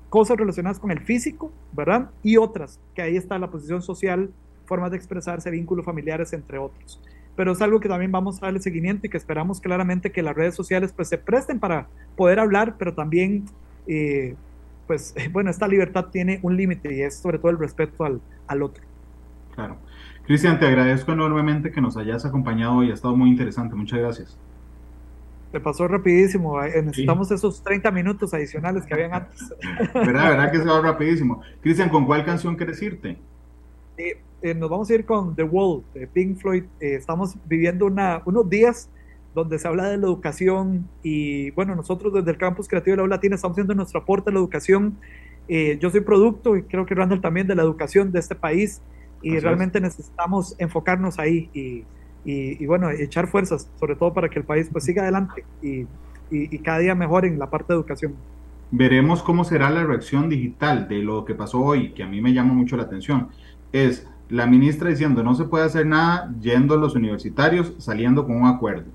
cosas relacionadas con el físico, ¿verdad? Y otras, que ahí está la posición social formas de expresarse, vínculos familiares, entre otros. Pero es algo que también vamos a darle seguimiento y que esperamos claramente que las redes sociales pues se presten para poder hablar, pero también, eh, pues bueno, esta libertad tiene un límite y es sobre todo el respeto al, al otro. Claro. Cristian, te agradezco enormemente que nos hayas acompañado y ha estado muy interesante. Muchas gracias. Te pasó rapidísimo. Eh, necesitamos esos 30 minutos adicionales que habían antes. verdad, verdad que se va rapidísimo. Cristian, ¿con cuál canción quieres irte? Eh, eh, nos vamos a ir con The Wall de Pink Floyd. Eh, estamos viviendo una, unos días donde se habla de la educación y bueno, nosotros desde el Campus Creativo de la U Latina estamos haciendo nuestro aporte a la educación. Eh, yo soy producto y creo que Randall también de la educación de este país y realmente necesitamos enfocarnos ahí y, y, bueno, echar fuerzas, sobre todo para que el país pues siga adelante y, y cada día mejore en la parte de educación. Veremos cómo será la reacción digital de lo que pasó hoy, que a mí me llama mucho la atención. Es la ministra diciendo no se puede hacer nada, yendo los universitarios, saliendo con un acuerdo.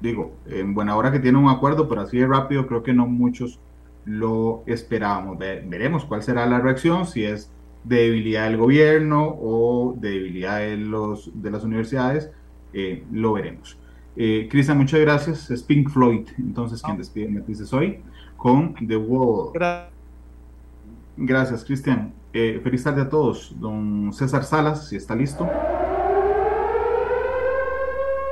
Digo, en buena hora que tiene un acuerdo, pero así de rápido creo que no muchos lo esperábamos. veremos cuál será la reacción, si es debilidad del gobierno o debilidad de, los, de las universidades, eh, lo veremos. Eh, Cristian, muchas gracias. Es Pink Floyd, entonces, quien despide Matices hoy con The Wall. Gracias, Cristian. Eh, feliz tarde a todos. Don César Salas, si está listo.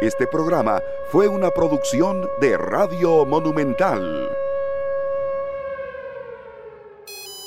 Este programa fue una producción de Radio Monumental.